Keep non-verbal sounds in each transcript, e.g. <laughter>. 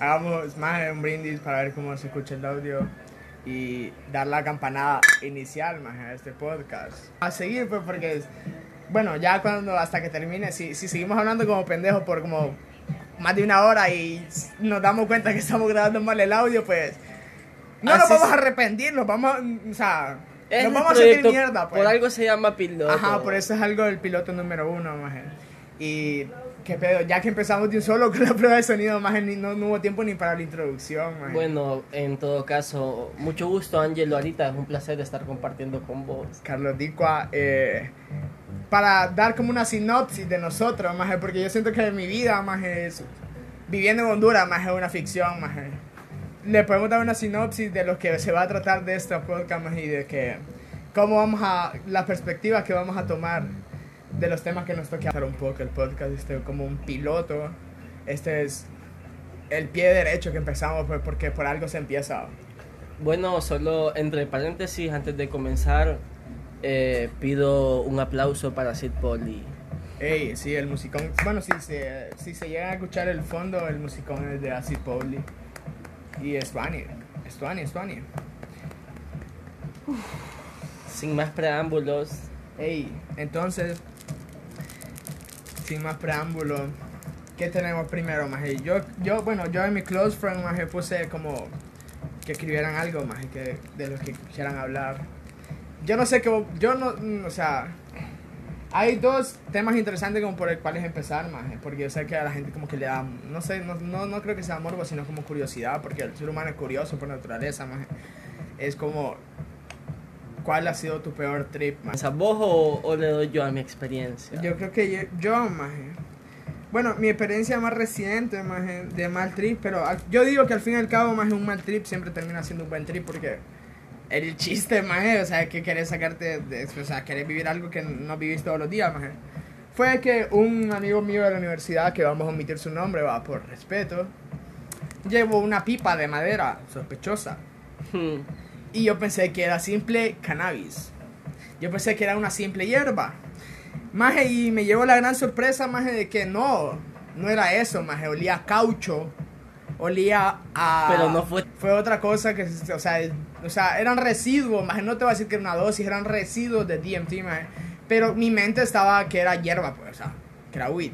hagamos más un brindis para ver cómo se escucha el audio y dar la campanada inicial más a este podcast. A seguir, pues, porque, bueno, ya cuando hasta que termine, si, si seguimos hablando como pendejos por como más de una hora y nos damos cuenta que estamos grabando mal el audio, pues no nos Así vamos es. a arrepentir, nos vamos, a- o sea, Es nos vamos a sentir mierda, pues. Por algo se llama piloto. Ajá, por eso es algo del piloto número uno, maje. Y qué pedo, ya que empezamos de un solo <laughs> con la prueba de sonido, ni- no, no hubo tiempo ni para la introducción, maje. Bueno, en todo caso, mucho gusto, Ángelo. Ahorita es un placer estar compartiendo con vos. Carlos Dicua, eh, para dar como una sinopsis de nosotros, maje, porque yo siento que mi vida, maje, es, viviendo en Honduras, maje, es una ficción, maje. Le podemos dar una sinopsis de lo que se va a tratar de este podcast, maje, y de que, cómo vamos a, la perspectiva que vamos a tomar de los temas que nos hablar un poco el podcast, este, como un piloto, este es el pie derecho que empezamos, pues, porque por algo se empieza. Bueno, solo entre paréntesis, antes de comenzar, eh, pido un aplauso para Sid Poli. Ey, sí, el musicón. Bueno, si se, si se llega a escuchar el fondo, el musicón es de Acid Pauli. Y es Tuani. Es Tuani, es Tuani. Sin más preámbulos, Ey, entonces, sin más preámbulo, ¿qué tenemos primero, maje? Yo, yo, bueno, yo en mi close friend, maje, puse como que escribieran algo, maje, que, de lo que quisieran hablar. Yo no sé qué, yo no, mm, o sea, hay dos temas interesantes como por el cuales empezar, maje, porque yo sé que a la gente como que le da, no sé, no, no, no creo que sea morbo, sino como curiosidad, porque el ser humano es curioso por naturaleza, maje. Es como, ¿cuál ha sido tu peor trip, maje? ¿piensas vos o, o le doy yo a mi experiencia? Yo creo que yo, yo, maje. Bueno, mi experiencia más reciente, maje, de mal trip, pero yo digo que al fin y al cabo, maje, un mal trip siempre termina siendo un buen trip porque el chiste, maje, o sea, que querés sacarte, de, o sea, querés vivir algo que no vivís todos los días, maje. Fue que un amigo mío de la universidad, que vamos a omitir su nombre, va, por respeto, llevó una pipa de madera sospechosa. Hmm. Y yo pensé que era simple cannabis. Yo pensé que era una simple hierba. Maje, y me llevó la gran sorpresa, maje, de que no, no era eso, maje, olía a caucho, olía a... Pero no fue- Fue otra cosa que, o sea, o sea, eran residuos, maje, no te voy a decir que era una dosis, eran residuos de DMT, maje. Pero mi mente estaba que era hierba, pues, o sea, que era weed.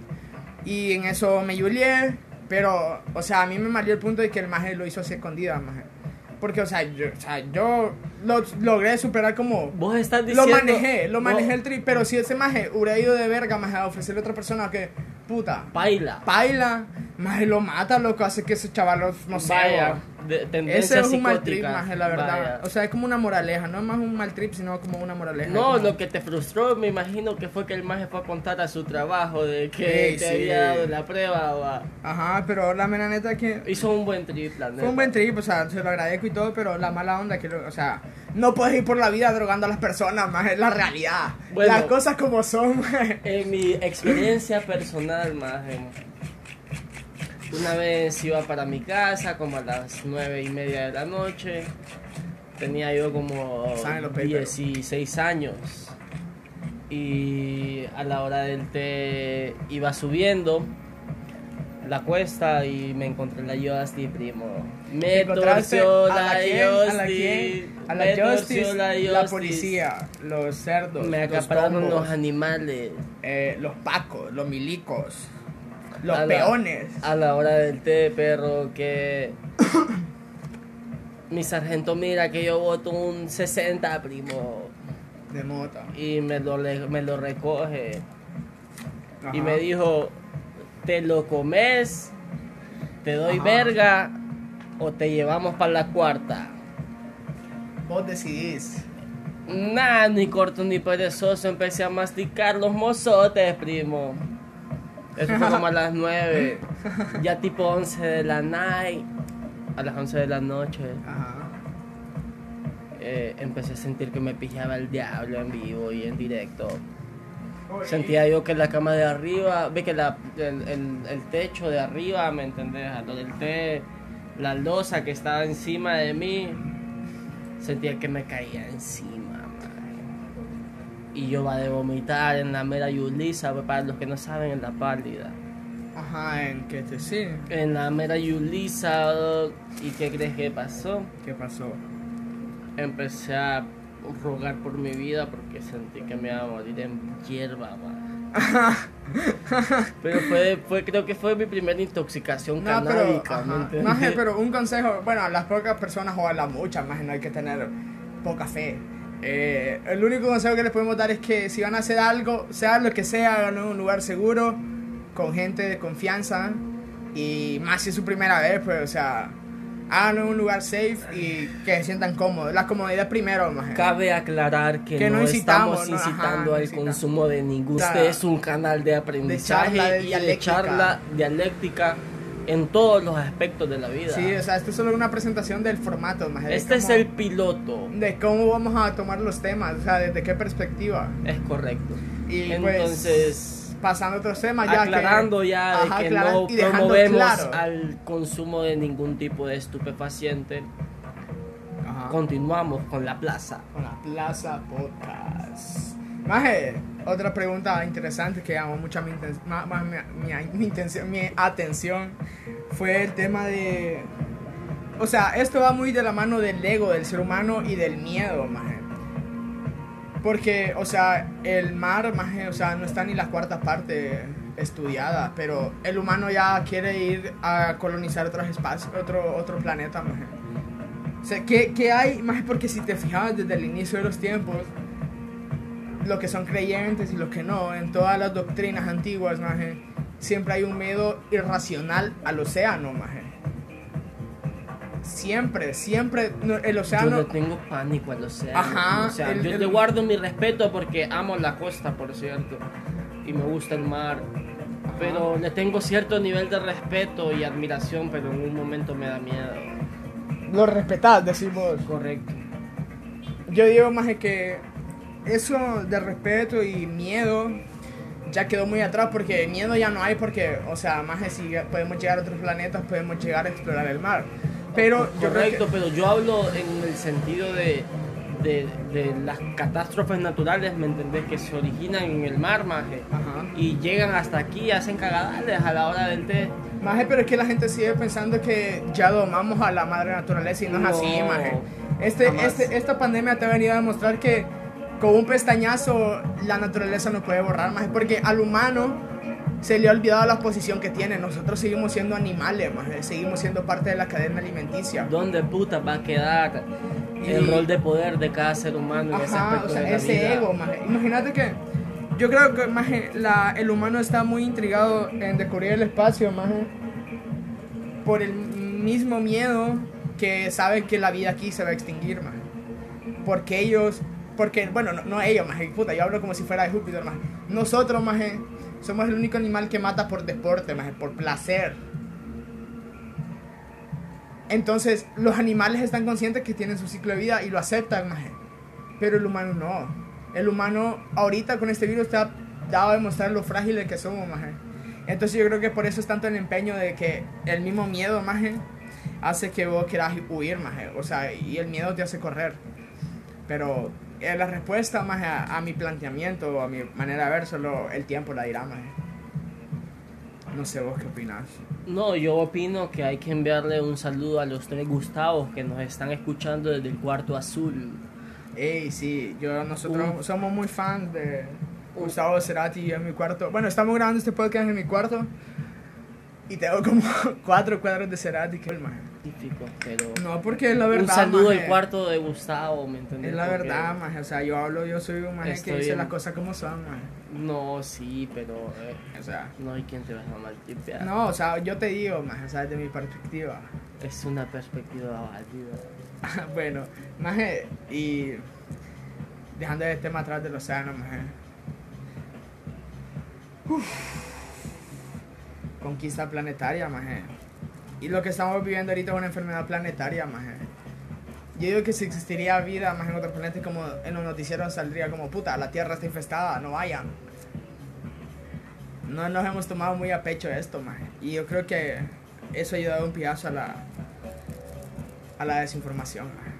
Y en eso me yulié, pero, o sea, a mí me malió el punto de que el maje lo hizo así escondida, maje. Porque, o sea, yo, o sea, yo lo logré superar como... Vos estás Lo diciendo... manejé, lo vos- manejé el trip, pero si ese maje hubiera ido de verga, maje, a ofrecerle a otra persona que, puta, Paila. paila, maje, lo mata, loco, hace que ese chaval, lo- no Vaya, bo. De- tendencia Ese es un mal trip, maje, la verdad. Vaya. O sea, es como una moraleja, no es más un mal trip, sino como una moraleja. No, como- lo que te frustró, me imagino que fue que el maje fue a contar a su trabajo de que te sí. había dado la prueba. Ajá, pero la mera neta que... Hizo un buen trip, la Fue neta. un buen trip, o sea, se lo agradezco y todo, pero la mala onda que, lo- o sea, no puedes ir por la vida drogando a las personas, más es la realidad. Bueno. las cosas como son, <laughs> maje. En mi experiencia personal, maje, una vez iba para mi casa como a las nueve y media de la noche. Tenía yo como Saben los papers. 16 años. Y a la hora del té iba subiendo la cuesta y me encontré la Yosti, primo. Me torció la quién, a la a la la policía, los cerdos, Me acapararon los animales. eh, los pacos, los milicos, los A la- peones. A la hora del té, perro, que. <coughs> Mi sargento mira que yo voto un 60, primo. De mota. Y me lo, le- me lo recoge. Y me dijo: ¿Te lo comes? ¿Te doy Ajá. verga? ¿O te llevamos para la cuarta? Vos decidís. Nah, ni corto ni perezoso. Empecé a masticar los mozotes, primo. Eso fue como a las 9. Ya tipo 11 de la night. A las 11 de la noche. Ajá. eh, empecé a sentir que me pijaba el diablo en vivo y en directo. Sentía yo que la cama de arriba, ve que la, el, el- el techo de arriba, ¿me entendés? A lo del té, la losa que estaba encima de mí, sentía que me caía encima. Y yo va de vomitar en la mera Yulisa, pues, para los que no saben, en la pálida. Ajá, en que te sí. En la mera Yulisa. ¿Y qué crees que pasó? ¿Qué pasó? Empecé a rogar por mi vida porque sentí que me iba a morir en hierba, <laughs> pero fue, fue, creo que fue mi primera intoxicación No, pero, canábica. Maje, <laughs> pero un consejo, bueno, a las pocas personas o a las muchas, más no hay que tener poca fe. Eh, el único consejo que les podemos dar es que si van a hacer algo, sea lo que sea, háganlo en un lugar seguro, con gente de confianza y más si es su primera vez, pues, o sea, háganlo en un lugar safe y que se sientan cómodos. La comodidad primero, maje. Cabe aclarar que, Que no no, estamos no, ajá, incitando no al incitamos. consumo de ningún. Claro. Este es un canal de aprendizaje de y de dialéctica. charla dialéctica en todos los aspectos de la vida. Sí, o sea, esto es solo una presentación del formato, de este es el piloto. De cómo vamos a tomar los temas, o sea, desde qué perspectiva. Es correcto. Y Entonces, pues, pasando a otros temas, ya aclarando que, ya de Ajá, que no promovemos claro. al consumo de ningún tipo de estupefaciente, Ajá. continuamos con la plaza. Con la Plaza Podcast. Maje, otra pregunta interesante que llamó mucho mi, ma- ma- mi, mi- intención, mi atención fue el tema de... O sea, esto va muy de la mano del ego del ser humano y del miedo, maje. Porque, o sea, el mar, maje, o sea, no está ni la cuarta parte estudiada, pero el humano ya quiere ir a colonizar otros espacios, otro, otro planeta, maje. O sea, ¿qué, qué hay? Más porque si te fijabas desde el inicio de los tiempos, lo que son creyentes y los que no, en todas las doctrinas antiguas, maje, siempre hay un miedo irracional al océano, maje. Siempre, siempre, el Yo océano... le tengo pánico al océano. Ajá, o sea, el- yo el- te guardo mi respeto porque amo la costa, por cierto, y me gusta el mar. Pero le tengo cierto nivel de respeto y admiración, pero en un momento me da miedo. Lo respetás, decimos. Correcto. Yo digo más que eso de respeto y miedo ya quedó muy atrás porque miedo ya no hay porque, o sea, más si podemos llegar a otros planetas, podemos llegar a explorar el mar. Pero yo creo Correcto, que- pero yo hablo en el sentido de, de, de las catástrofes naturales, ¿me entendés? Que se originan en el mar, maje. Ajá. Y llegan hasta aquí, hacen cagadales a la hora del té. Maje, pero es que la gente sigue pensando que ya domamos a la madre naturaleza y no, es así, maje. Este, este, esta pandemia te ha venido a demostrar que con un pestañazo la naturaleza no puede borrar, maje, porque al humano se le ha olvidado la posición que tiene. Nosotros seguimos siendo animales, maje, seguimos siendo parte de la cadena alimenticia. ¿Dónde puta va a quedar el Y- rol de poder de cada ser humano en ese Ajá, aspecto o sea, de la ese vida? ego, maje. Imagínate que yo creo que la, el humano está muy intrigado en descubrir el espacio, maje, por el mismo miedo que sabe que la vida aquí se va a extinguir, maje. Porque ellos, porque, bueno, no, ellos, maje, puta, yo hablo como si fuera de Júpiter, maje. Nosotros, maje, somos el único animal que mata por deporte, maje, por placer. Entonces, los animales están conscientes que tienen su ciclo de vida y lo aceptan, maje. Pero el humano no. El humano ahorita con este virus ha dado a demostrar lo frágiles que somos, maje. Entonces yo creo que por eso es tanto el empeño de que el mismo miedo, maje, hace que vos quieras huir, maje. O sea, y el miedo te hace correr. Pero eh, la respuesta, maje, a, a mi planteamiento, a mi manera de ver, solo el tiempo la dirá, maje. No sé vos qué opinas. No, yo opino que hay que enviarle un saludo a los tres Gustavos que nos están escuchando desde el cuarto azul. Ey, sí, yo, nosotros Uf. somos muy fans de Gustavo Cerati en mi cuarto. Bueno, estamos grabando este podcast en mi cuarto y tengo como <laughs> cuatro cuadros de Cerati que maje. Pero... No, porque es la verdad. un saludo maje. al cuarto de Gustavo, ¿me entendés? Es la Porque- verdad, maje. O sea, yo hablo, yo soy un maje que dice en- las cosas como son, maje. No, sí, pero... eh, O sea, no hay quien te vas a maltripear. no, o sea, yo te digo, maje, o sea, desde mi perspectiva. Es una perspectiva válida. <laughs> bueno, maje, y dejando el tema atrás del océano, maje. Uf. Conquista planetaria, maje. Y lo que estamos viviendo ahorita es una enfermedad planetaria, maje. Yo digo que si existiría vida más en otros planetas, como en los noticieros saldría como puta, la Tierra está infestada, no vayan. No nos hemos tomado muy a pecho esto, maje. Y yo creo que eso ha ayudado un piazo a la, a la desinformación. maje.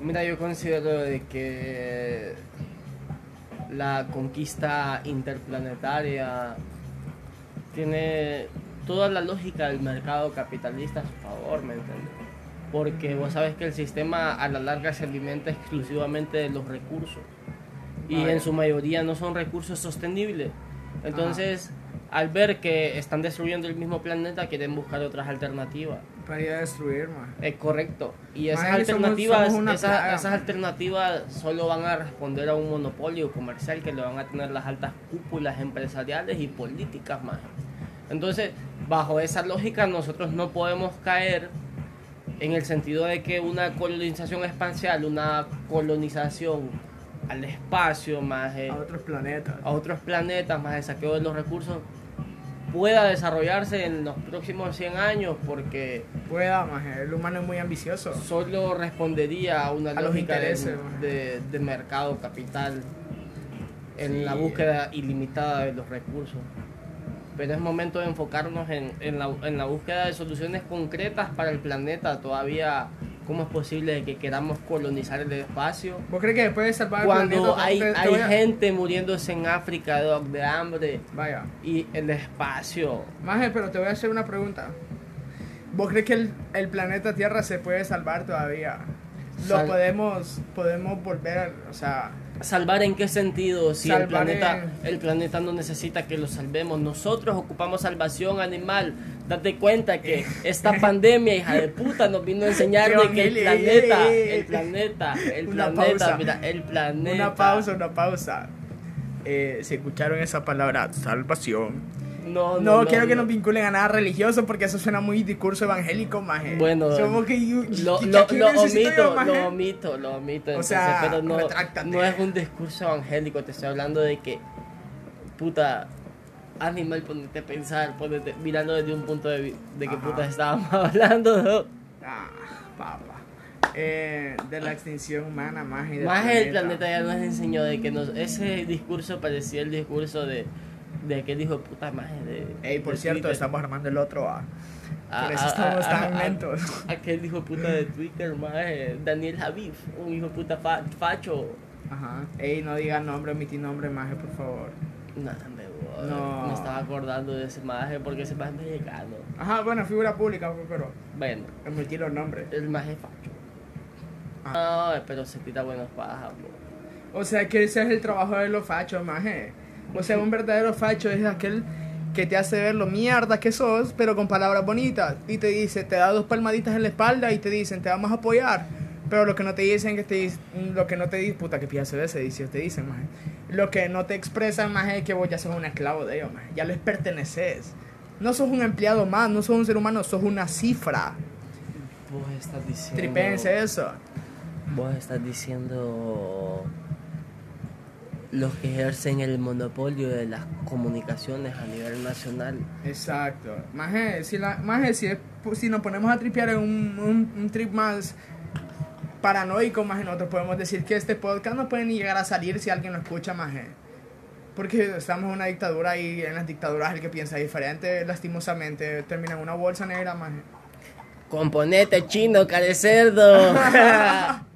Mira, yo considero de que la conquista interplanetaria tiene toda la lógica del mercado capitalista a su favor, ¿me entiendes? Porque vos sabes que el sistema a la larga se alimenta exclusivamente de los recursos y en su mayoría no son recursos sostenibles. Entonces, al ver que están destruyendo el mismo planeta, quieren buscar otras alternativas. Para ir a destruir, maje. Es correcto. Y esas alternativas, somos esas, plaga, esas alternativas solo van a responder a un monopolio comercial que le van a tener las altas cúpulas empresariales y políticas más. Entonces, bajo esa lógica, nosotros no podemos caer en el sentido de que una colonización espacial, una colonización al espacio, más A otros planetas. a otros planetas, más el saqueo de los recursos, pueda desarrollarse en los próximos 100 años, porque Pueda, maje. El humano es muy ambicioso. solo respondería a una A lógica de, de- de mercado capital en Sí. la búsqueda ilimitada de los recursos. Pero es momento de enfocarnos en, en la, en la búsqueda de soluciones concretas para el planeta. Todavía, ¿cómo es posible que queramos colonizar el espacio? ¿Vos crees que después de salvar el Cuando planeta, hay, te- te hay a- gente muriéndose en África de, de hambre Vaya. y el espacio. Maje, pero te voy a hacer una pregunta. ¿Vos crees que el, el planeta Tierra se puede salvar todavía? Lo Sal- podemos, podemos volver, a- o sea, ¿Salvar en qué sentido? Si el planeta, el planeta no necesita que lo salvemos. Nosotros ocupamos salvación animal. Date cuenta que esta <laughs> pandemia, hija de puta, nos vino a enseñar de que el planeta, el planeta, el Una planeta, pausa. mira, el planeta. una pausa, una pausa. Eh, si escucharon esa palabra, salvación. No, No, no, quiero que no. nos vinculen a nada religioso porque eso suena muy discurso evangélico, maje. Bueno, Somos que, Lo, ¿qué- lo, qué lo necesito yo, omito, lo omito, lo omito. O sea, pero no, retráctate. no es un discurso evangélico, te estoy hablando de que, puta, animal, ponete a pensar, ponete, mirando desde un punto de, de que Ajá. puta estábamos <laughs> hablando, ¿no? Ah, papa. Eh, de la extinción humana, maje. Más el planeta ya nos enseñó de que nos, ese discurso parecía el discurso de, de aquel hijo de puta maje de... Ey, por de cierto, Twitter. estamos armando el otro, ah. Ah, Por eso ah, estamos ah, tan ah, lentos. Aquel hijo de puta de Twitter, maje, Daniel Javif, un hijo de puta fa- facho. Ajá. Ey, no diga nombre, omití nombre, maje, por favor. No, me, voy. No. me estaba acordando de ese maje porque ese maje es mexicano. Ajá, bueno, figura pública, pero Bueno, omití los nombres. el maje facho. Ah. No, pero se tira buenos pajas, bro. O sea, que ese es el trabajo de los fachos, maje. O sea, un verdadero facho es aquel que te hace ver lo mierda que sos, pero con palabras bonitas. Y te dice, te da dos palmaditas en la espalda y te dicen, te vamos a apoyar. Pero lo que no te dicen que te lo que no te dicen, puta que pienso de ese dice, te dicen, maje. Lo que no te expresan, maje, es que vos ya sos un esclavo de ellos. Ya les perteneces. No sos un empleado más, no sos un ser humano, sos una cifra. Vos estás diciendo. Tripense eso. Vos estás diciendo. Los que ejercen el monopolio de las comunicaciones a nivel nacional. Exacto. Maje, si, la, maje, si, es- si nos ponemos a tripear en un, un, un trip más paranoico, maje, nosotros podemos decir que este podcast no puede ni llegar a salir si alguien lo escucha, maje. Porque estamos en una dictadura y en las dictaduras el que piensa diferente, lastimosamente, termina en una bolsa negra, maje. Componete chino, care cerdo. <laughs> <laughs>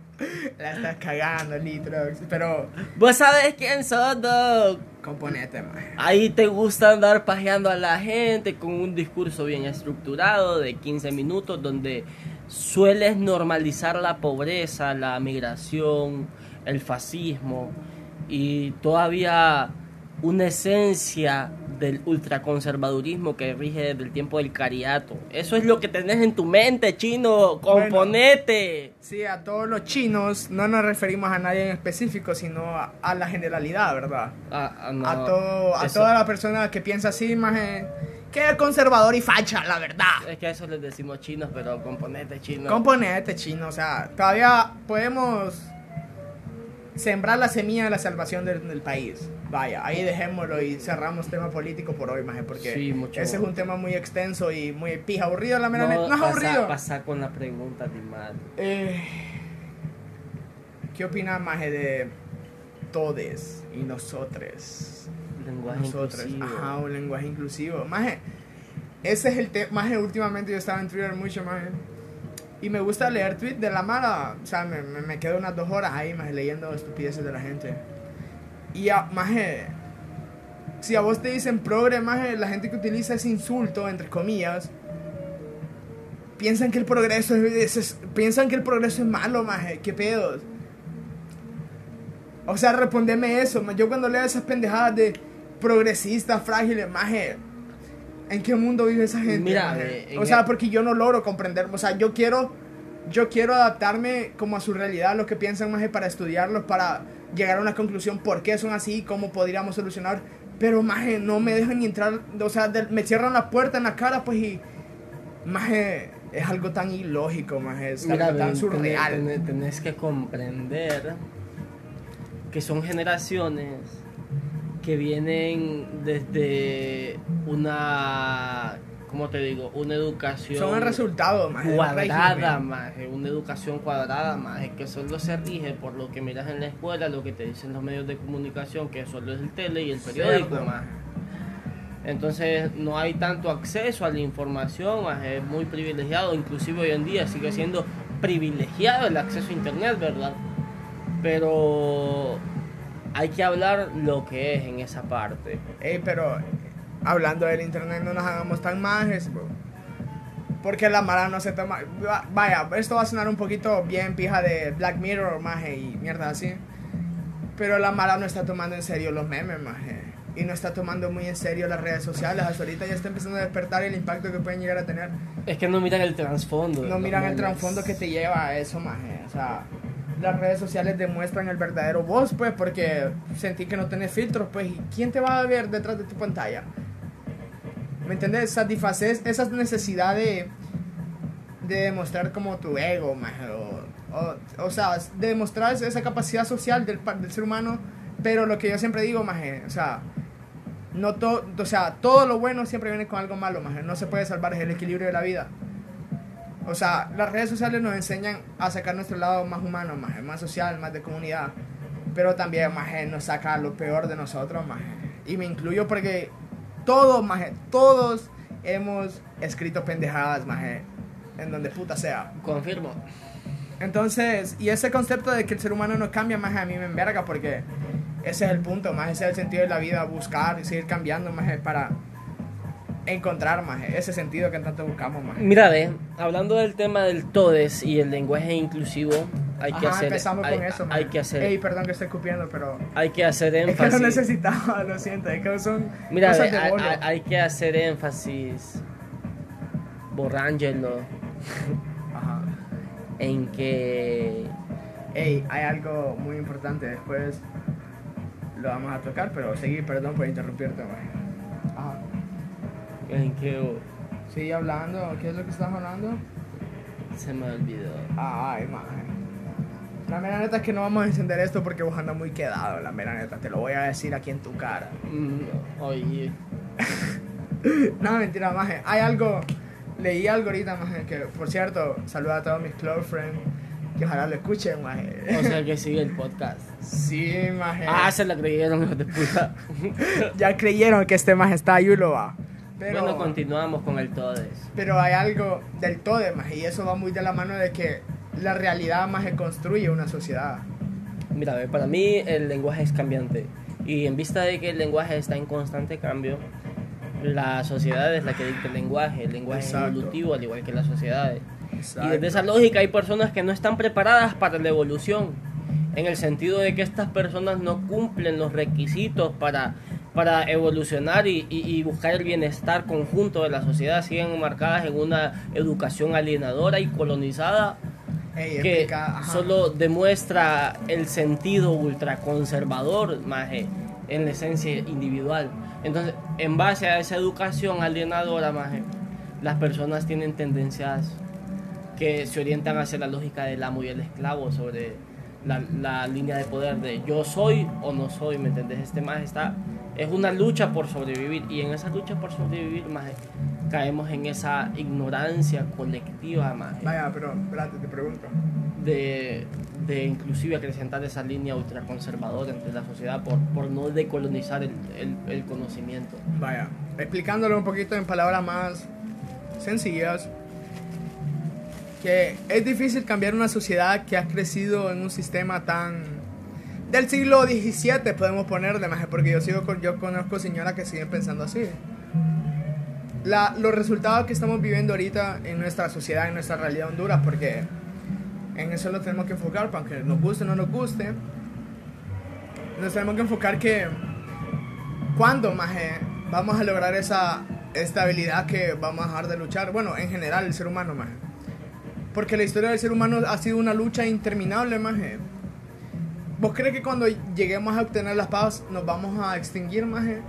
La estás cagando, Litrox. Pero, Vos sabés quién sos, dog. componete, maje. Ahí te gusta andar pajeando a la gente con un discurso bien estructurado de 15 minutos donde sueles normalizar la pobreza, la migración, el fascismo y todavía una esencia del ultraconservadurismo que rige desde el tiempo del cariato. Eso es lo que tenés en tu mente, chino. Componete. Sí, a todos los chinos no nos referimos a nadie en específico, sino a, a la generalidad, ¿verdad? Ah, ah, no. a, todo, a Eso- toda la persona que piensa así, más que es conservador y facha, la verdad. Es que a eso les decimos chinos, pero componete chino. Componente chino, o sea, todavía podemos sembrar la semilla de la salvación del, del país. Vaya, ahí dejémoslo y cerramos tema político por hoy, maje, porque Sí, mucho. ese es un tema muy extenso y muy pija, aburrido, la mera neta. No es pasa- aburrido. Pasa con la pregunta, animal. Eh, ¿Qué opinas, maje, de todes y nosotres? Lenguaje nosotros. inclusivo. Ajá, un lenguaje inclusivo. Maje, ese es el tema. Maje, últimamente yo estaba en Twitter mucho, maje. Y me gusta leer tweets de la mala. O sea, me, me, me quedo unas dos horas ahí, maje, leyendo estupideces de la gente. Y, ah, maje, si a vos te dicen progre, maje, la gente que utiliza ese insulto, entre comillas, piensan que el progreso es, es- piensan que el progreso es malo, maje, qué pedos. O sea, respondeme eso, ma. yo cuando leo esas pendejadas de progresistas frágiles, maje, ¿en qué mundo vive esa gente? Mira, maje? eh, o sea, el- porque yo no logro comprender, o sea, yo quiero yo quiero adaptarme como a su realidad, lo que piensan más para estudiarlos, para llegar a una conclusión por qué son así, cómo podríamos solucionar. Pero más no me dejan ni entrar, o sea, de- me cierran la puerta en la cara, pues y más es algo tan ilógico, más es Mira, algo tan surreal. tenés- tenés que comprender que son generaciones que vienen desde una, ¿cómo te digo? Una educación Son el resultado, más cuadrada, más una educación cuadrada, más que solo se rige por lo que miras en la escuela, lo que te dicen los medios de comunicación, que solo es el tele y el periódico, más. Entonces no hay tanto acceso a la información, más es muy privilegiado, inclusive hoy en día sigue siendo privilegiado el acceso a internet, ¿verdad? Pero hay que hablar lo que es en esa parte. Ey, pero hablando del internet, no nos hagamos tan majes, bro. Porque la mara no se toma. va- Vaya, esto va a sonar un poquito bien pija de Black Mirror, maje, y mierda así. Pero la mara no está tomando en serio los memes, maje. Y no está tomando muy en serio las redes sociales. Hasta ahorita ya está empezando a despertar el impacto que pueden llegar a tener. Es que no miran el trasfondo. No miran el memes. trasfondo que te lleva a eso, maje. O sea, las redes sociales demuestran el verdadero vos, pues, porque sentí que no tenés filtros, pues, ¿y quién te va a ver detrás de tu pantalla? ¿Me entiendes? Satisfaces esa necesidad de, de demostrar como tu ego, o, o, o sea, de demostrar esa capacidad social del, del ser humano, pero lo que yo siempre digo, maje, o sea, no todo, o sea, todo lo bueno siempre viene con algo malo, maje, no se puede salvar, es el equilibrio de la vida. O sea, las redes sociales nos enseñan a sacar nuestro lado más humano, más, más social, más de comunidad. Pero también, más, nos saca lo peor de nosotros. Y me incluyo porque todos, todos hemos escrito pendejadas, más, en donde puta sea. Confirmo. Entonces, y ese concepto de que el ser humano no cambia, más, a mí me enverga porque ese es el punto, más, ese es el sentido de la vida, buscar y seguir cambiando, más, para encontrar, más, ese sentido que tanto buscamos, más. Mira, ve, hablando del tema del todes y el lenguaje inclusivo, hay que Ajá, hacer, empezamos hay, con eso, hay man. que hacer, Ey, perdón que estoy escupiendo, pero hay que hacer es que énfasis. lo necesitaba, lo siento, es que son Mira, cosas de hay- hay que hacer énfasis, borrángelo, Ajá. en que Ey, hay algo muy importante, después lo vamos a tocar, pero seguí, perdón por interrumpirte, man. Ajá. en que Sigue hablando, ¿qué es lo que estás hablando? se me olvidó. Ay, man. La mera neta es que no vamos a encender esto porque vos andas muy quedado, la mera neta, te lo voy a decir aquí en tu cara. Mm, Oye, <laughs> No, mentira, maje. Hay algo, leí algo ahorita, maje, que por cierto, saluda a todos mis close friends, que ojalá lo escuchen, maje. o sea que <laughs> sigue el podcast. Sí, maje. Ah, se la creyeron, hijos de puta. <laughs> Ya creyeron que este maje está Yuloba. Pero, Bueno, continuamos con el todes. pero hay algo del todo, maje, y eso va muy de la mano de que la realidad, maje, construye una sociedad. Mira, para mí el lenguaje es cambiante. Y en vista de que el lenguaje está en constante cambio, la sociedad es la que dicta el lenguaje. El lenguaje Exacto. es evolutivo, al igual que las sociedades. Y desde esa lógica hay personas que no están preparadas para la evolución. En el sentido de que estas personas no cumplen los requisitos para, para evolucionar y, y- y buscar el bienestar conjunto de la sociedad. Siguen enmarcadas en una educación alienadora y colonizada Que explica, solo demuestra el sentido ultraconservador más eh, en la esencia individual. Entonces, en base a esa educación alienadora más eh, las personas tienen tendencias que se orientan hacia la lógica del amo y el esclavo sobre la, la línea de poder de yo soy o no soy, ¿me entendés? Este más está es una lucha por sobrevivir y en esa lucha por sobrevivir más caemos en esa ignorancia colectiva más Vaya, pero espérate, te pregunto. de, de inclusive acrecentar esa línea ultraconservadora entre la sociedad por, por no decolonizar el, el, el conocimiento. Vaya, explicándolo un poquito en palabras más sencillas, que es difícil cambiar una sociedad que ha crecido en un sistema tan del siglo XVII podemos ponerle, maje, porque yo sigo con, yo conozco señoras que siguen pensando así. La, los resultados que estamos viviendo ahorita en nuestra sociedad, en nuestra realidad Honduras, porque en eso lo tenemos que enfocar, para que nos guste o no nos guste. Nos tenemos que enfocar que cuando, maje, vamos a lograr esa estabilidad que vamos a dejar de luchar. Bueno, en general, el ser humano, maje. Porque la historia del ser humano ha sido una lucha interminable, maje. ¿Vos crees que cuando lleguemos a obtener la paz nos vamos a extinguir, maje?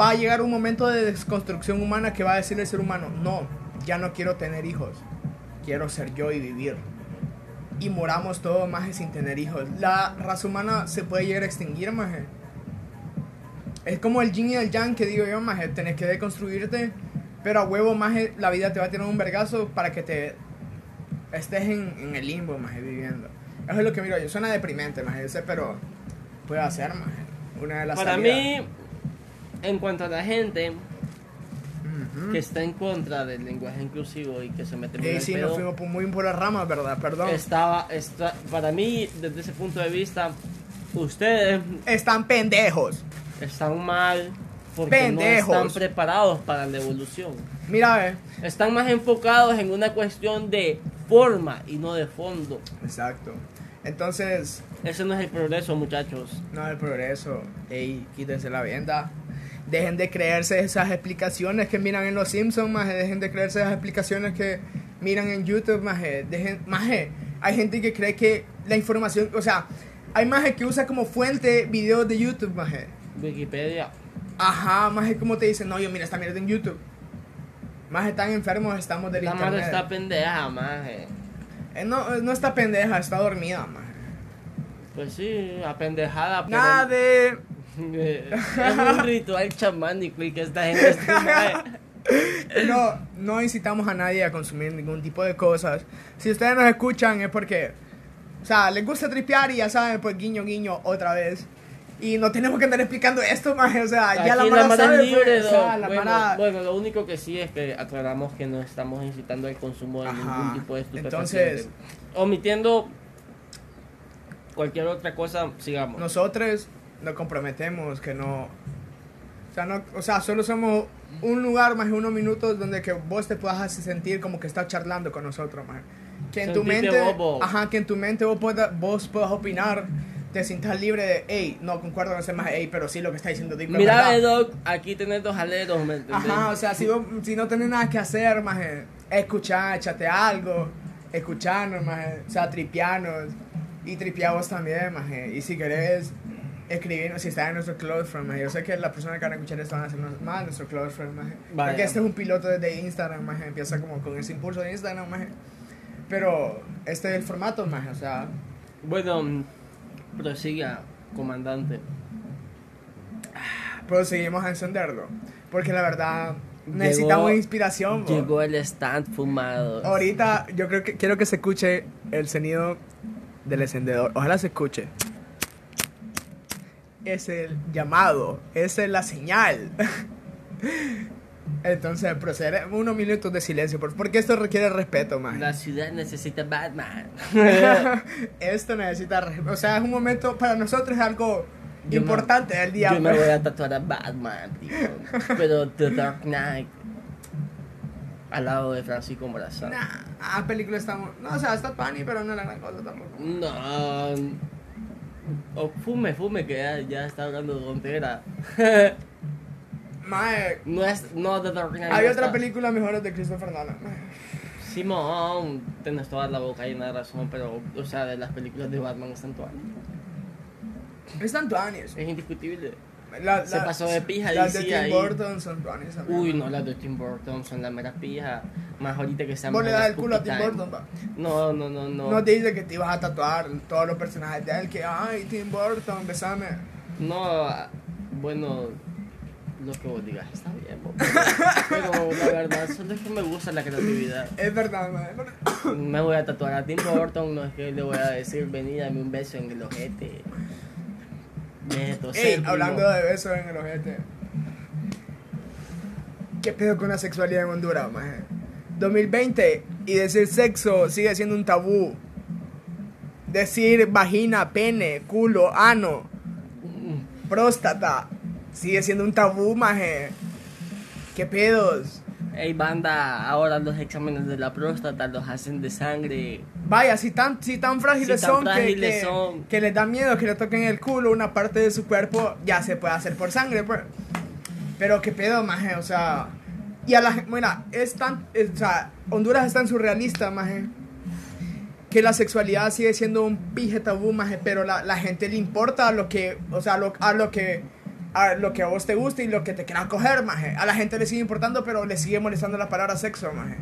Va a llegar un momento de desconstrucción humana que va a decir el ser humano, no, ya no quiero tener hijos, quiero ser yo y vivir. Y moramos todos, maje, sin tener hijos. La raza humana se puede llegar a extinguir, maje. Es como el yin y el yang que digo yo, maje, tenés que deconstruirte, pero a huevo, maje, la vida te va a tener un vergazo para que te estés en, en el limbo, maje, viviendo. Eso es lo que miro yo. Suena deprimente, más ese, pero puede hacer, más. Una de las Para salidas. mí, en cuanto a la gente que está en contra del lenguaje inclusivo y que se mete muy al sí, pedo, nos fuimos muy por las ramas, ¿verdad? Perdón. estaba, está, para mí, desde ese punto de vista, ustedes Están pendejos. están mal porque Pendejos. no están preparados para la evolución. Mira, eh. Están más enfocados en una cuestión de forma y no de fondo. Exacto. Entonces, Ese no es el progreso, muchachos. no el progreso. Ey, quítense la venda. Dejen de creerse esas explicaciones que miran en los Simpsons, más dejen de creerse esas explicaciones que miran en YouTube, más dejen, maje, hay gente que cree que la información, o sea, hay más que usa como fuente videos de YouTube, más Wikipedia. Ajá, más es como te dicen, no, yo mira esta mierda en YouTube. Más están enfermos, estamos del La madre está pendeja, maje. Eh, no, no está pendeja, está dormida, más. Pues sí, apendejada. Nada de... <laughs> es un ritual chamánico y que esta gente. <laughs> No, no incitamos a nadie a consumir ningún tipo de cosas. Si ustedes nos escuchan es porque, o sea, les gusta tripear y ya saben, pues guiño, guiño, otra vez. Y no tenemos que andar explicando esto, <laughs> más, o sea, ya la Aquí mara mara sabe, es libre, pues, o sea, la bueno, mara- bueno, lo único que sí es que aclaramos que no estamos incitando al consumo de Ajá. ningún tipo de estupefaciente. Entonces- omitiendo cualquier otra cosa, sigamos. nosotros nos comprometemos que no, o sea, no, o sea, solo somos un lugar más de unos minutos donde que vos te puedas sentir como que estás charlando con nosotros, más. Que en tu Sentirte mente, bobo. ajá, que en tu mente vos puedas, vos puedas opinar, te sientas libre de, hey, no concuerdo con ese más, hey, pero sí lo que está diciendo Dick Mira, verdad". eh, Doc, aquí tenés dos aleros, ¿me entendés? Ajá, o sea, si, vos- si no tenés nada que hacer, más escuchar, échate algo, escucharnos, más o sea, tripianos y tripiamos también, más y si querés escribirnos, si estás en nuestro close friend, maje. yo sé que las personas que van a escuchar esto van a más nuestro close friend, maje. Vaya. porque este es un piloto desde Instagram, más empieza como con ese impulso de Instagram, más pero este es el formato, más o sea, Bueno, prosiga, comandante. proseguimos a encenderlo, porque la verdad necesitamos Llegó- inspiración. Llegó el stand fumado. Ahorita yo creo que quiero que se escuche el sonido del encendedor. Ojalá se escuche. Es el llamado, es la señal. <laughs> Entonces, proceder unos minutos de silencio, por- porque esto requiere respeto, man. La ciudad necesita Batman. <laughs> Esto necesita respeto. O sea, es un momento para nosotros es algo Yo me- importante del día. Yo me pues. voy a tatuar a Batman, tío. Pero The Dark Knight. Al lado de Francisco Morazán. Nah, ah, película estamos. No, o sea, está funny, pero no es la gran cosa tampoco. No. O fume, fume, que ya, ya está hablando de tontera. <laughs> Mae, No es. No, The Dark Knight. hay no otra está. película mejor de Christopher Nolan. Simón, tienes toda la boca llena de razón, pero, o sea, de las películas de Batman están todas. Están tuanis. Es indiscutible. La- Se la- pasó de pija, Las de Tim ahí. Burton son también. Uy, no, las de Tim Burton son la mera pija. Más ahorita que se Vos le das el culo a Tim Burton, va. No, no, no, no. No te dice que te ibas a tatuar todos los personajes de él. Que, ay, Tim Burton, besame. No, ah, bueno, lo que vos digas está bien, bo, pero, pero la verdad, solo es que me gusta la creatividad. Es verdad, man. es verdad. Me voy a tatuar a Tim Burton, no es que le voy a decir, vení, dame un beso en el ojete. Neto, Ey, hablando de besos en el ojete. ¿Qué pedo con la sexualidad en Honduras, maje? 2020 y decir sexo sigue siendo un tabú. decir vagina, pene, culo, ano, próstata, sigue siendo un tabú, maje. ¿Qué pedos? Ey, banda, ahora los exámenes de la próstata los hacen de sangre. Vaya, si tan, si tan frágiles, Si tan son, que- frágiles que, son. que les da miedo que le toquen el culo, una parte de su cuerpo, ya se puede hacer por sangre, pues. Pero qué pedo, maje, o sea. Y a la mira, es tan. es- o sea, Honduras es tan surrealista, maje. Que la sexualidad sigue siendo un pije tabú, maje, pero la, la gente le importa a lo que. O sea, a lo, a lo que. A lo que a vos te guste y lo que te quieran coger, maje. A la gente le sigue importando, pero le sigue molestando la palabra sexo, maje.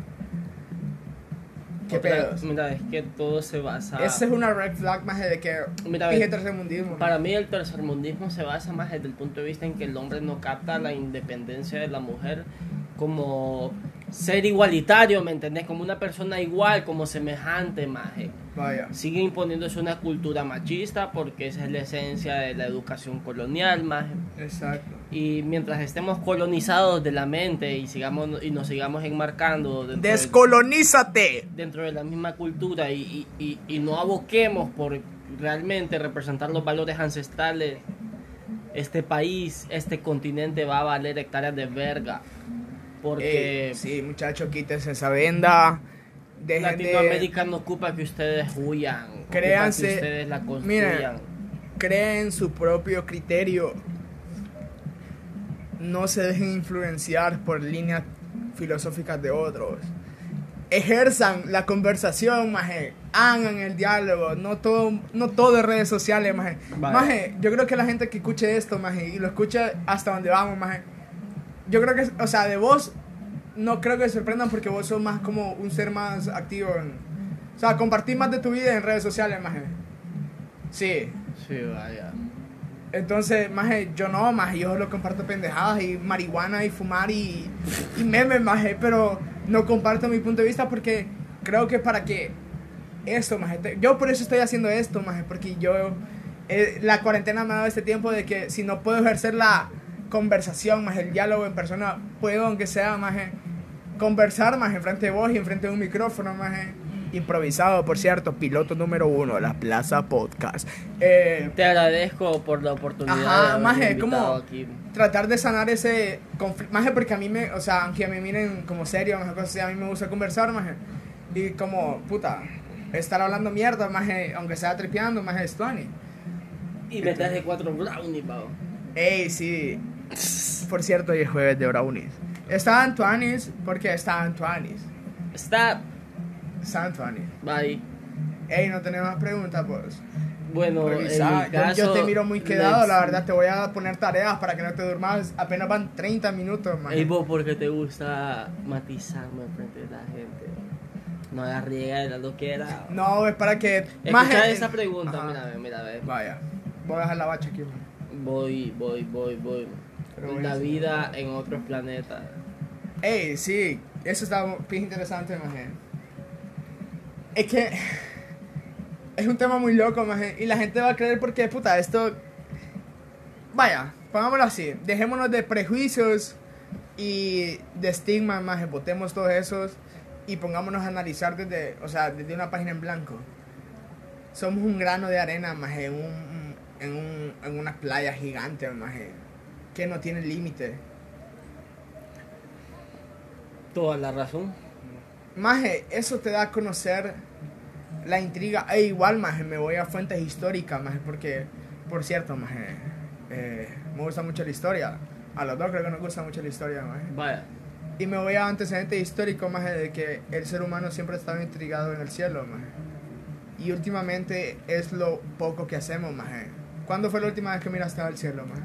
¿Qué pedos? Mira, es que todo se basa. Esa es una red flag más de que Mira, pije ve, tercermundismo. Para mí el tercermundismo se basa más desde el punto de vista en que el hombre no capta la independencia de la mujer como ser igualitario, ¿me entendés? Como una persona igual, como semejante, maje. Vaya. Sigue imponiéndose una cultura machista porque esa es la esencia de la educación colonial, maje. Exacto. Y mientras estemos colonizados de la mente y sigamos y nos sigamos enmarcando dentro, de, Descolonízate. dentro de la misma cultura y, y- y- y no aboquemos por realmente representar los valores ancestrales, este país, este continente va a valer hectáreas de verga. Porque Eh, sí, muchachos, quítense esa venda. Dejen de... Latinoamérica no ocupa que ustedes huyan, Créanse- que ustedes la construyan. Miren, creen su propio criterio. No se dejen influenciar por líneas filosóficas de otros. Ejerzan la conversación, maje. Hagan el diálogo. No todo, no todo es redes sociales, maje. Maje, yo creo que la gente que escuche esto, maje, y lo escucha hasta donde vamos, maje. Yo creo que, o sea, de vos, no creo que se sorprendan porque vos sos más como un ser más activo en... O sea, compartir más de tu vida en redes sociales, maje. Sí. Sí, vaya. Entonces, maje, yo no, maje, yo solo comparto pendejadas y marihuana y fumar y, y memes, maje, pero no comparto mi punto de vista porque creo que para que esto, maje, te- yo por eso estoy haciendo esto, maje, porque yo, eh, la cuarentena me ha dado este tiempo de que si no puedo ejercer la conversación, maje, el diálogo en persona, puedo, aunque sea, maje, conversar, maje, enfrente de vos y enfrente de un micrófono, maje. Improvisado, por cierto, piloto número uno, La Plaza Podcast. Eh, Te agradezco por la oportunidad Ajá, de invitado ¿cómo? aquí. tratar de sanar ese conflicto, maje, porque a mí me, o sea, aunque me miren como serio, maje, cosas a mí me gusta conversar, maje, y como, puta, estar hablando mierda, maje, aunque sea tripeando, maje, es funny. Y me traje cuatro brownies, pavo. Ey, sí, por cierto, hoy es jueves de brownies. Estaban tuanis, porque estaban tuanis, Está. estaban tuanis. Bye. Ey, no tenemos más preguntas, pues. Bueno, Revisa. en mi Yo- caso, yo, te miro muy quedado, la verdad, te voy a poner tareas para que no te durmas, apenas van 30 minutos, maje. Ey, vos, porque te gusta matizarme frente de la gente. No la riega la loquera. No, es para que... Escucha maje, esa pregunta, Ajá. mira, mira. Vaya, voy a dejar la bacha aquí. man. Voy, voy, voy, voy. Pero La vida en otros planetas. Ey, sí, eso está bien interesante, maje. Es que <sighs> es un tema muy loco, maje, y la gente va a creer porque, puta, esto... Vaya, pongámoslo así, dejémonos de prejuicios y de estigmas, maje, botemos todos esos y pongámonos a analizar desde, o sea, desde una página en blanco. Somos un grano de arena, maje, en, un, en, un, en una playa gigante, maje, que no tiene límite. Toda la razón. Maje, eso te da a conocer la intriga. E igual, maje, me voy a fuentes históricas, maje, porque, por cierto, maje, eh, me gusta mucho la historia. A los dos creo que nos gusta mucho la historia, maje. Vaya. Y me voy a antecedentes históricos, maje, de que el ser humano siempre ha estado intrigado en el cielo, maje. Y últimamente es lo poco que hacemos, maje. ¿Cuándo fue la última vez que miraste al cielo, maje?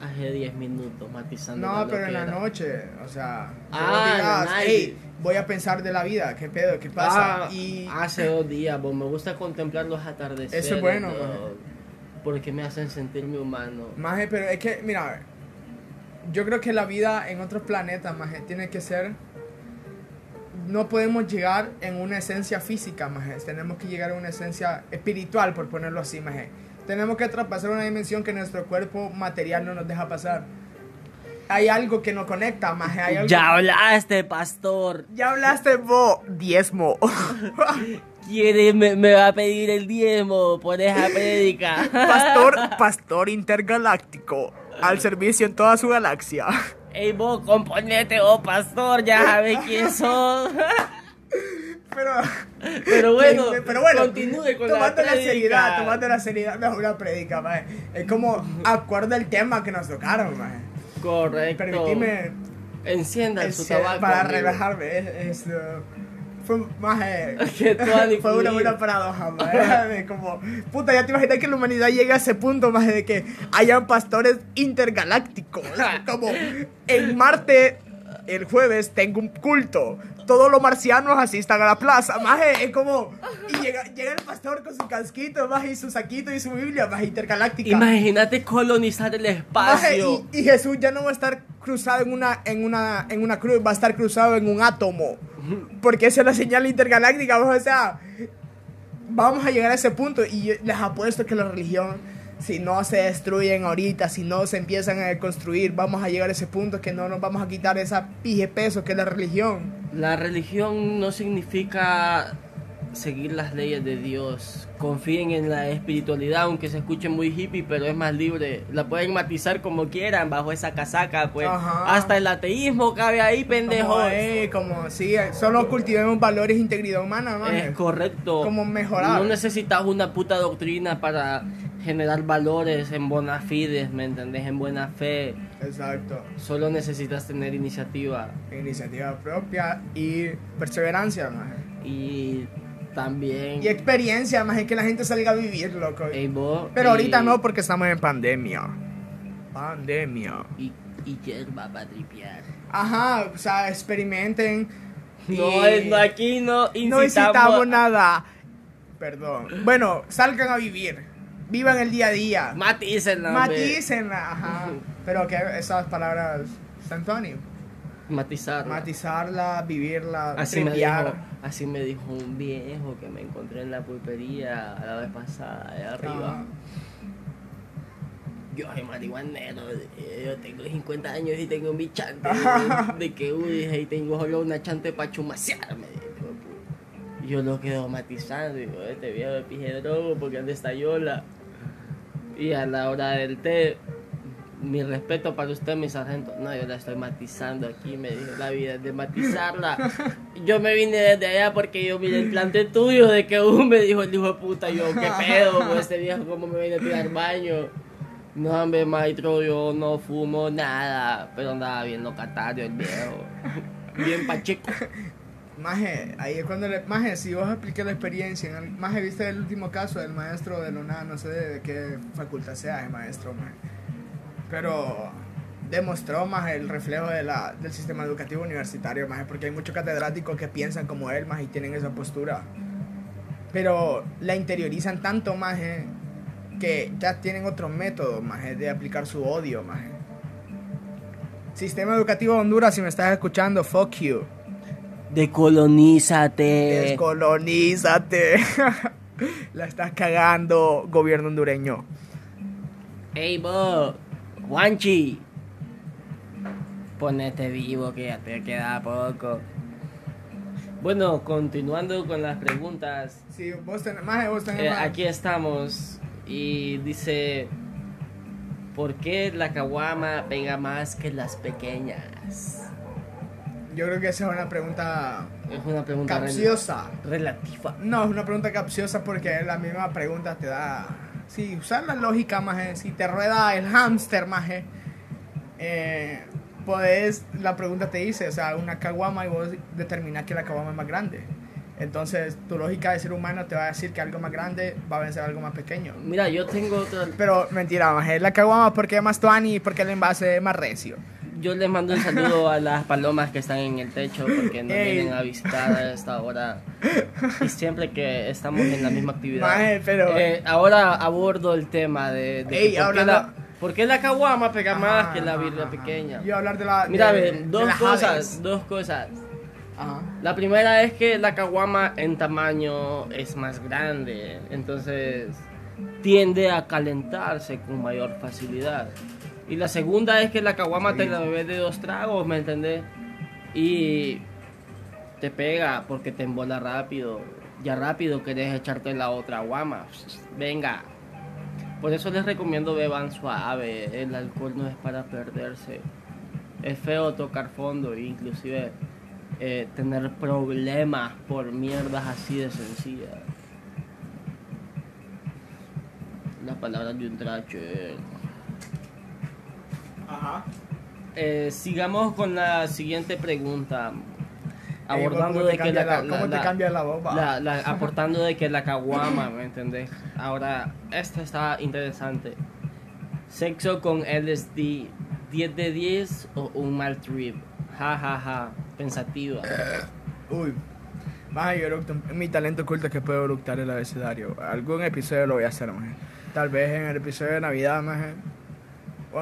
Hace 10 minutos matizando. No, pero en la noche, o sea, Ah, digas, night. "Ey, voy a pensar de la vida, qué pedo, qué pasa. Ah, y Hace dos días, vos me gusta contemplar los atardeceres. Eso es bueno, dog, maje. Porque me hacen sentirme humano. Maje, pero es que, mira, yo creo que la vida en otros planetas, maje, tiene que ser... No podemos llegar en una esencia física, maje. Tenemos que llegar a una esencia espiritual, por ponerlo así, maje. Tenemos que traspasar una dimensión que nuestro cuerpo material no nos deja pasar. Hay algo que nos conecta, maje. Hay algo... Ya hablaste, pastor. Ya hablaste vos, diezmo. <laughs> quiere, me, me va a pedir el diezmo por esa prédica. <laughs> Pastor, pastor intergaláctico, al servicio en toda su galaxia. Ey, vos, componete, oh pastor, ya sabes quién <laughs> sos. Pero, Pero bueno, pero bueno, continúe con la tomando la, prédica. seriedad, tomando la seriedad de una prédica, maje. Es como acuerda el tema que nos tocaron, maje. Correcto. Permitime Enciendan su tabaco. para amigo. relajarme. Es, es, uh, fue han <laughs> fue una buena paradoja, <laughs> como, puta, ya te imaginas que la humanidad llegue a ese punto, maje, de que hayan pastores intergalácticos. <laughs> como en Marte. El jueves tengo un culto. Todos los marcianos asistan a la plaza. Maje, es como. Y llega, llega el pastor con su casquito, maje, y su saquito y su Biblia, maje, intergaláctica. Imagínate colonizar el Maje, espacio. y, y Jesús ya no va a estar cruzado en una, en una, en una cruz, va a estar cruzado en un átomo. Porque esa es la señal intergaláctica, o sea, vamos a llegar a ese punto y les apuesto que la religión, si no se destruyen ahorita, si no se empiezan a construir, vamos a llegar a ese punto que no nos vamos a quitar esa pije peso que es la religión. La religión no significa seguir las leyes de Dios. Confíen en la espiritualidad, aunque se escuche muy hippie, pero es más libre. La pueden matizar como quieran bajo esa casaca, pues. Ajá. Hasta el ateísmo cabe ahí, pendejo. Como, eh, como, sí, solo cultivemos valores e integridad humana. Es correcto. Como mejorar. No necesitas una puta doctrina para generar valores en bona fides, ¿me entendés? En buena fe. Exacto. Solo necesitas tener iniciativa. Iniciativa propia y perseverancia. Y también... Y experiencia, más es que la gente salga a vivir, loco. Ey, vos, Pero ahorita no, porque estamos en pandemia. Pandemia. Y, y hierba para tripear. Ajá, o sea, experimenten. No, aquí no incitamos, no incitamos nada. Perdón. Bueno, salgan a vivir. Vivan el día a día. Matícenla. Matícenla, ajá. <laughs> Pero que esas palabras, San Antonio. Matizarla. Matizarla, vivirla, Así tripear. Así me dijo un viejo que me encontré en la pulpería la vez pasada, de arriba. Ajá. Yo soy marihuanero, yo tengo 50 años y tengo mi chante. <laughs> de que, uy, y tengo solo una chante para chumasear, me dijo. pu. Y Yo lo quedo matizando, digo, este viejo de pijedrogo, porque anda esta yola. Y a la hora del té, mi respeto para usted, mi sargento. No, yo la estoy matizando aquí, me dijo la vida de matizarla. Yo me vine desde allá porque yo miré el plante tuyo de que uh, me dijo el hijo de puta. Yo, qué pedo, pues este viejo, cómo me viene a tirar baño. No, hombre, maestro, yo no fumo nada, pero andaba bien locatario el viejo. Bien pacheco. Maje, ahí es cuando le. Maje, si vos expliques la experiencia, en el- Maje, viste el último caso del maestro de Luna, no sé de qué facultad sea el maestro, Maje. Pero demostró más el reflejo de la, del sistema educativo universitario, Maje, porque hay muchos catedráticos que piensan como él, Maje, y tienen esa postura. Pero la interiorizan tanto, Maje, que ya tienen otro método, Maje, de aplicar su odio, Maje. Sistema educativo de Honduras, si me estás escuchando, fuck you. Decolonízate. Descolonízate. <laughs> La estás cagando, gobierno hondureño. Ey, vos, Juanchi. Ponete vivo que ya te queda poco. Bueno, continuando con las preguntas. Sí, vos tenés más, vos tenés Eh, más. aquí estamos y dice, ¿por qué la caguama pega más que las pequeñas? Yo creo que esa es una pregunta Es una pregunta rel- capciosa. relativa. No, es una pregunta capciosa porque la misma pregunta te da. Si usar la lógica, maje, si te rueda el hámster, maje, eh, podés, la pregunta te dice, o sea, una caguama y vos determinás que la caguama es más grande. Entonces, tu lógica de ser humano te va a decir que algo más grande va a vencer algo más pequeño. Mira, yo tengo otra... Pero mentira, maje, la caguama porque es más tuani y porque el envase es más recio. Yo les mando un saludo a las palomas que están en el techo porque nos Ey. vienen a visitar a esta hora. Y siempre que estamos en la misma actividad. Maje, pero- Eh, ahora abordo el tema de, de que Ey, por, qué la, por qué la caguama pega más Ajá, que la birria pequeña. Yo hablar de la. Mira, de- dos las cosas, dos cosas. Ajá. La primera es que la caguama en tamaño es más grande, entonces tiende a calentarse con mayor facilidad. Y la segunda es que la caguama te la bebes de dos tragos, ¿me entendés? Y te pega porque te embola rápido. Ya rápido querés echarte la otra guama. Venga. Por eso les recomiendo beban suave. El alcohol no es para perderse. Es feo tocar fondo inclusive eh, tener problemas por mierdas así de sencillas. Las palabras de un trache. Ajá. Eh, sigamos con la siguiente pregunta. Ey, Abordando ¿cómo te de que la, aportando de que la caguama, ¿me entendés? Ahora, esto está interesante. Sexo con LSD, 10 de 10 o un mal trip. Ja, ja, ja. Pensativa. Uy. Más yo eructo, mi talento oculto es que puedo eructar el abecedario. Algún episodio lo voy a hacer, maje. Tal vez en el episodio de Navidad, maje.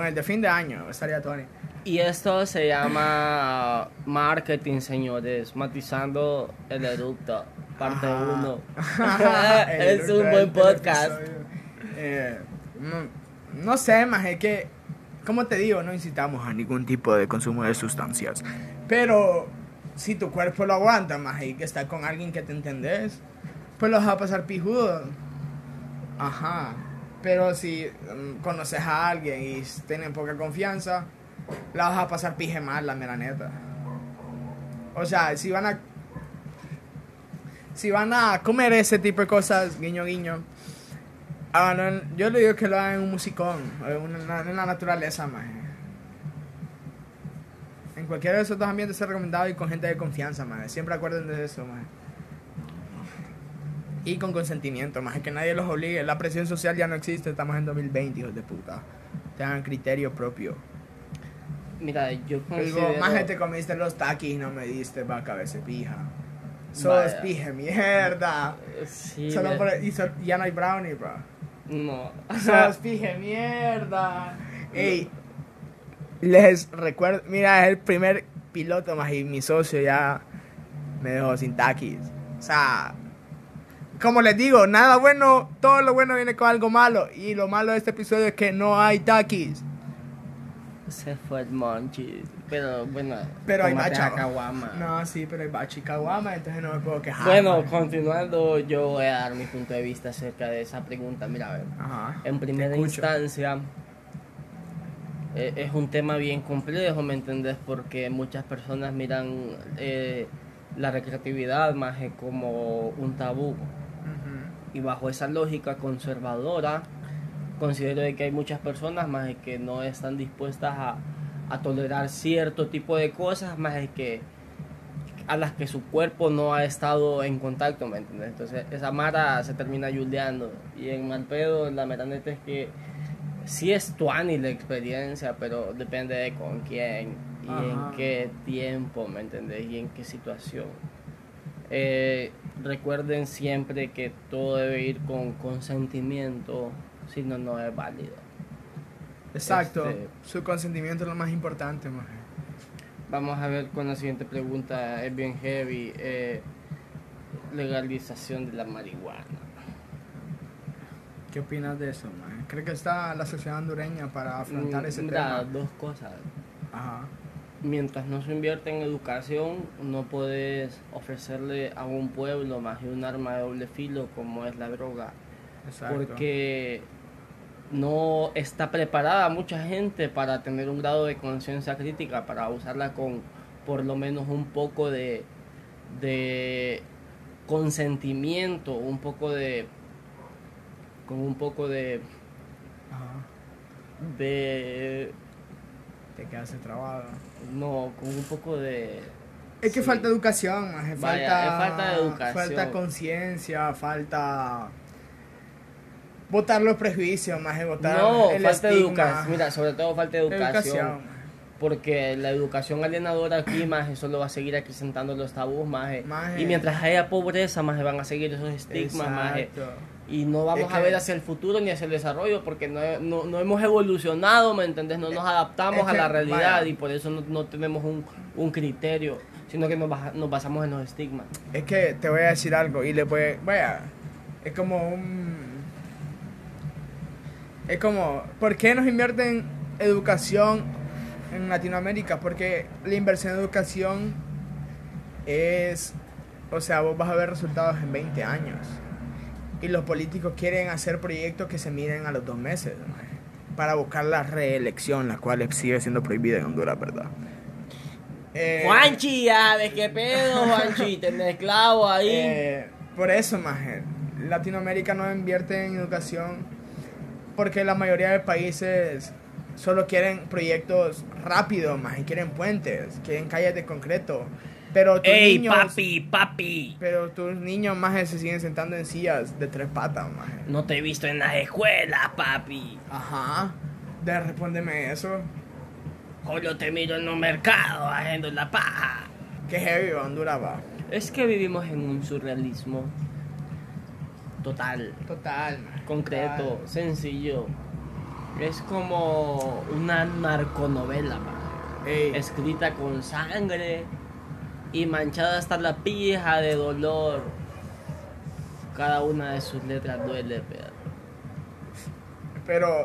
En el de fin de año, estaría Tony. Y esto se llama marketing, señores. Matizando el eructo, parte Ajá. 1. <laughs> El es un buen podcast. Eh, no, no sé, más es que, como te digo, no incitamos a ningún tipo de consumo de sustancias. Pero si tu cuerpo lo aguanta, más y que está con alguien que te entendés, pues lo vas a pasar pijudo. Ajá. Pero si mm, conoces a alguien y tienen poca confianza, la vas a pasar pije mal, la mera neta. O sea, si van a si van a comer ese tipo de cosas, guiño guiño, yo le digo que lo hagan en un musicón, en, la naturaleza, más. En cualquiera de esos dos ambientes es recomendado y con gente de confianza, más. Siempre acuerden de eso, más. Y con consentimiento, más. Que nadie los obligue. La presión social ya no existe, estamos en 2020, hijos de puta. Tengan criterio propio. Mira, yo Digo, considero... más gente comiste los taquis no me diste va cabeza de pija. Sos pije mierda. Sí, Solo me- por- y so- ya no hay brownie, bro. No. Sos <laughs> pije mierda. Ey, les recuerdo, mira, es el primer piloto más y mi socio ya me dejó sin taquis. O sea, como les digo, nada bueno, todo lo bueno viene con algo malo. Y lo malo de este episodio es que no hay taquis. Se fue el monchi. Pero bueno. Pero hay bacha. No, sí, pero hay bachi caguama, entonces no me puedo quejar. Bueno, man. continuando, yo voy a dar mi punto de vista acerca de esa pregunta. Mira, a ver. Ajá. En primera instancia, eh, es un tema bien complejo, ¿me entendés? Porque muchas personas miran eh, la recreatividad más como un tabú. Y bajo esa lógica conservadora, considero de que hay muchas personas más de que no están dispuestas a, a tolerar cierto tipo de cosas, más de que a las que su cuerpo no ha estado en contacto, ¿me entiendes? Entonces esa mara se termina yuleando. Y en Malpedo la mera neta es que sí es tuani la experiencia, pero depende de con quién y Ajá. en qué tiempo, ¿me entendés? Y en qué situación. Eh, recuerden siempre que todo debe ir con consentimiento, si no, no es válido. Exacto. Este- Su consentimiento es lo más importante, maje. Vamos a ver con la siguiente pregunta, es bien heavy. eh, legalización de la marihuana. ¿Qué opinas de eso, maje? ¿Cree que está la sociedad hondureña para afrontar Mm, ese mira, tema? dos cosas. Ajá. Mientras no se invierte en educación, no puedes ofrecerle a un pueblo más de un arma de doble filo como es la droga. Exacto. Porque no está preparada mucha gente para tener un grado de conciencia crítica, para usarla con por lo menos un poco de, de consentimiento, un poco de con un poco de Ajá. de Te quedaste trabado. no, con un poco de Es que sí. falta educación, maje. Vaya, Falta, es falta de educación. Falta conciencia, falta... Votar los prejuicios, más votar No, el falta estigma. educación. Mira, sobre todo falta de educación. Educación. Porque la educación alienadora aquí, más solo va a seguir acrecentando los tabús, más. Y mientras haya pobreza, más van a seguir esos estigmas, más. Y no vamos Es a ver hacia el futuro ni hacia el desarrollo porque no, no, no hemos evolucionado, ¿me entendés? No nos adaptamos es a la realidad vaya. y por eso no, no tenemos un, un criterio, sino que nos, baja- nos basamos en los estigmas. Es que te voy a decir algo y le voy vaya, es como un es como ¿por qué nos invierten educación en Latinoamérica? Porque la inversión en educación es, o sea, vos vas a ver resultados en 20 años. Y los políticos quieren hacer proyectos que se miren a los dos meses, maje, para buscar la reelección, la cual sigue siendo prohibida en Honduras, ¿verdad? Eh, Juanchi, ya ves qué pedo, Juanchi, <laughs> tenés clavo ahí. eh, por eso, maje, Latinoamérica no invierte en educación porque la mayoría de países solo quieren proyectos rápidos, más, quieren puentes, quieren calles de concreto. Pero tus Ey, niños, papi, papi. pero tus niños más se siguen sentando en sillas de tres patas, más. No te he visto en las escuelas, papi. Ajá. De respóndeme eso. Solo te miro en los mercados haciendo la paja. Qué heavy Honduras va. Es que vivimos en un surrealismo total, Total, maje, concreto, total. sencillo. Es como una narconovela, man. Ey, escrita con sangre y manchada hasta la pija de dolor. Cada una de sus letras duele, pero pero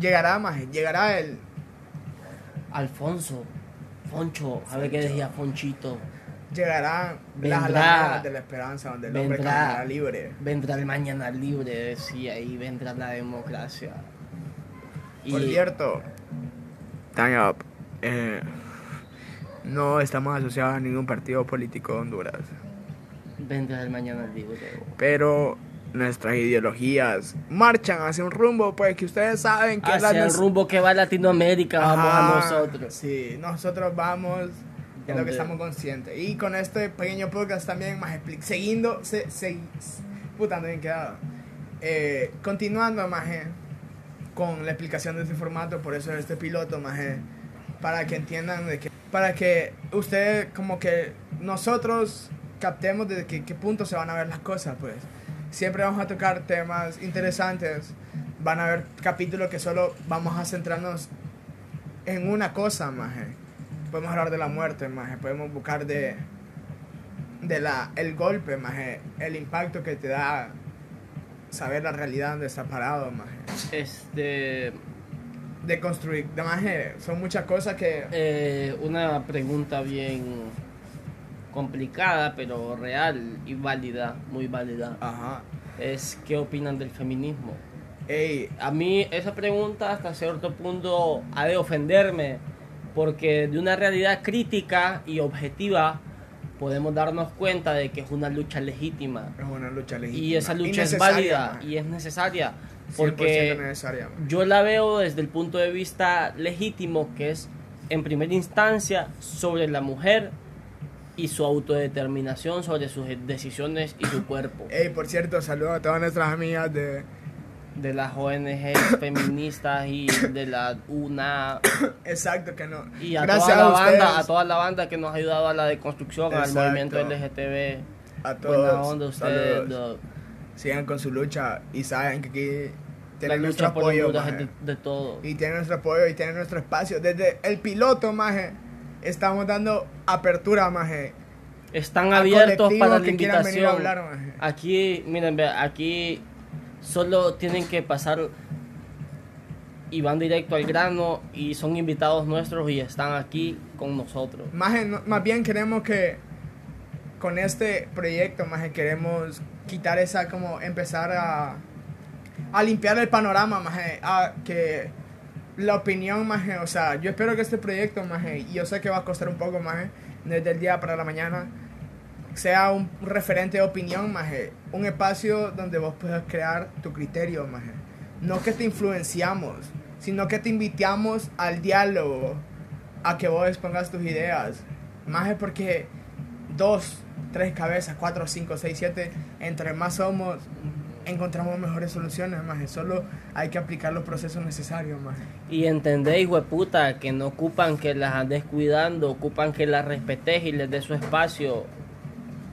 llegará, más, llegará el Alfonso, Foncho, a ver qué decía Fonchito. llegarán las Vendrá. de la esperanza donde el hombre Vendrá. caminará libre. Vendrá el mañana libre, decía, y vendrá la democracia. Por cierto, time up. eh, no estamos asociados a ningún partido político de Honduras, vendrá el mañana libre. pero nuestras ideologías marchan hacia un rumbo, pues que ustedes saben que es la Hacia el rumbo que va Latinoamérica, vamos Ajá, a nosotros. Sí, nosotros vamos es lo que estamos conscientes. Y con este pequeño podcast también más siguiendo, se, se, puta, bien quedado. Eh, continuando, maje, con la explicación de este formato, por eso este piloto, maje, para que entiendan de que, para que ustedes como que nosotros captemos de qué punto se van a ver las cosas, pues. Siempre vamos a tocar temas interesantes. Van a haber capítulos que solo vamos a centrarnos en una cosa, maje. Podemos hablar de la muerte, maje. Podemos buscar de, de la, el golpe, maje. El impacto que te da saber la realidad donde está parado, maje. Este, De construir, de maje. Son muchas cosas que... eh, una pregunta bien complicada, pero real y válida, muy válida. Ajá. Es ¿qué opinan del feminismo? Ey, A mí esa pregunta hasta cierto punto ha de ofenderme, porque de una realidad crítica y objetiva podemos darnos cuenta de que es una lucha legítima. es una lucha legítima. Y esa lucha es válida maje. y es necesaria, 100% porque necesaria, yo la veo desde el punto de vista legítimo, que es en primera instancia sobre la mujer y su autodeterminación sobre sus decisiones y su cuerpo. <coughs> Ey, por cierto, saludo a todas nuestras amigas de... De las ONG <coughs> feministas y de la UNA <coughs> Exacto, que no. y a Gracias toda la banda, a toda la banda que nos ha ayudado a la deconstrucción, al movimiento LGTB. a Buena todos. onda ustedes. Sigan con su lucha y saben que aquí tienen nuestro apoyo, de, de todo. Y tienen nuestro apoyo y tienen nuestro espacio. Desde el piloto, maje, estamos dando apertura, maje. Están abiertos para la que quieran venir a invitación. hablar, maje. Aquí, miren, aquí solo tienen que pasar y van directo al grano y son invitados nuestros y están aquí con nosotros. Maje, no- más bien queremos que con este proyecto, maje, queremos quitar esa, como empezar a, a limpiar el panorama, maje, a que la opinión, maje, o sea, yo espero que este proyecto, maje, y yo sé que va a costar un poco, maje, desde el día para la mañana, sea un referente de opinión, maje, un espacio donde vos puedas crear tu criterio, maje. No que te influenciamos, sino que te invitamos al diálogo, a que vos expongas tus ideas. Es porque dos, tres cabezas, cuatro, cinco, seis, siete, entre más somos, encontramos mejores soluciones, más Solo hay que aplicar los procesos necesarios, más Y entendéis, hueputa, que no ocupan que las andes cuidando, ocupan que las respetes y les des su espacio.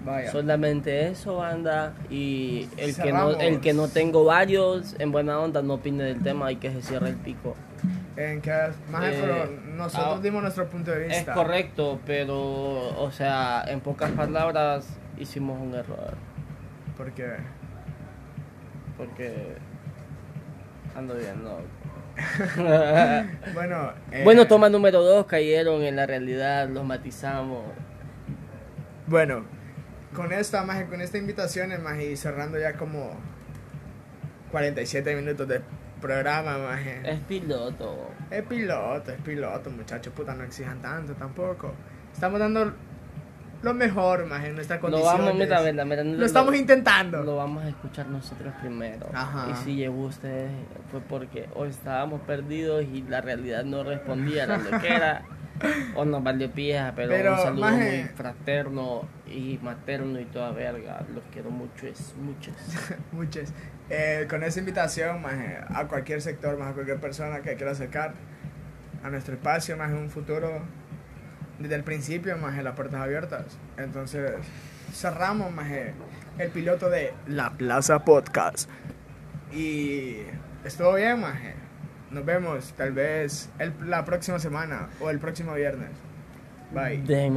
Vaya. Solamente eso, banda. Y el que, no, el que no tengo varios, en buena onda, no opine del tema y que se cierre el pico. En que, más Eh, pero nosotros ah, dimos nuestro punto de Es vista. correcto, pero, o sea, en pocas palabras, hicimos un error. Porque, Porque ando bien, ¿no? <laughs> <laughs> bueno. eh, bueno, toma número dos, cayeron en la realidad, los matizamos. Bueno, con esta, más con esta invitación, más y cerrando ya como 47 minutos de programa, más Es piloto. Es piloto, es piloto, muchachos, puta, no exijan tanto tampoco. Estamos dando lo mejor, más en nuestra condición. Lo vamos, mira, mira, mira, lo estamos intentando. Lo vamos a escuchar nosotros primero. Ajá. Y si llegó usted fue porque hoy estábamos perdidos y la realidad no respondía a lo que era. <laughs> O nos valió pie, pero, Pero, un saludo maje. muy fraterno y materno y toda verga. Los quiero mucho, es muchos. Muchas. <laughs> Eh, con esa invitación, más a cualquier sector, más a cualquier persona que quiera acercar a nuestro espacio, más en un futuro, desde el principio, más las puertas abiertas. Entonces, cerramos, más el piloto de La Plaza Podcast. Y estuvo bien, más Nos vemos tal vez el- la próxima semana o el próximo viernes. Bye. Déjenme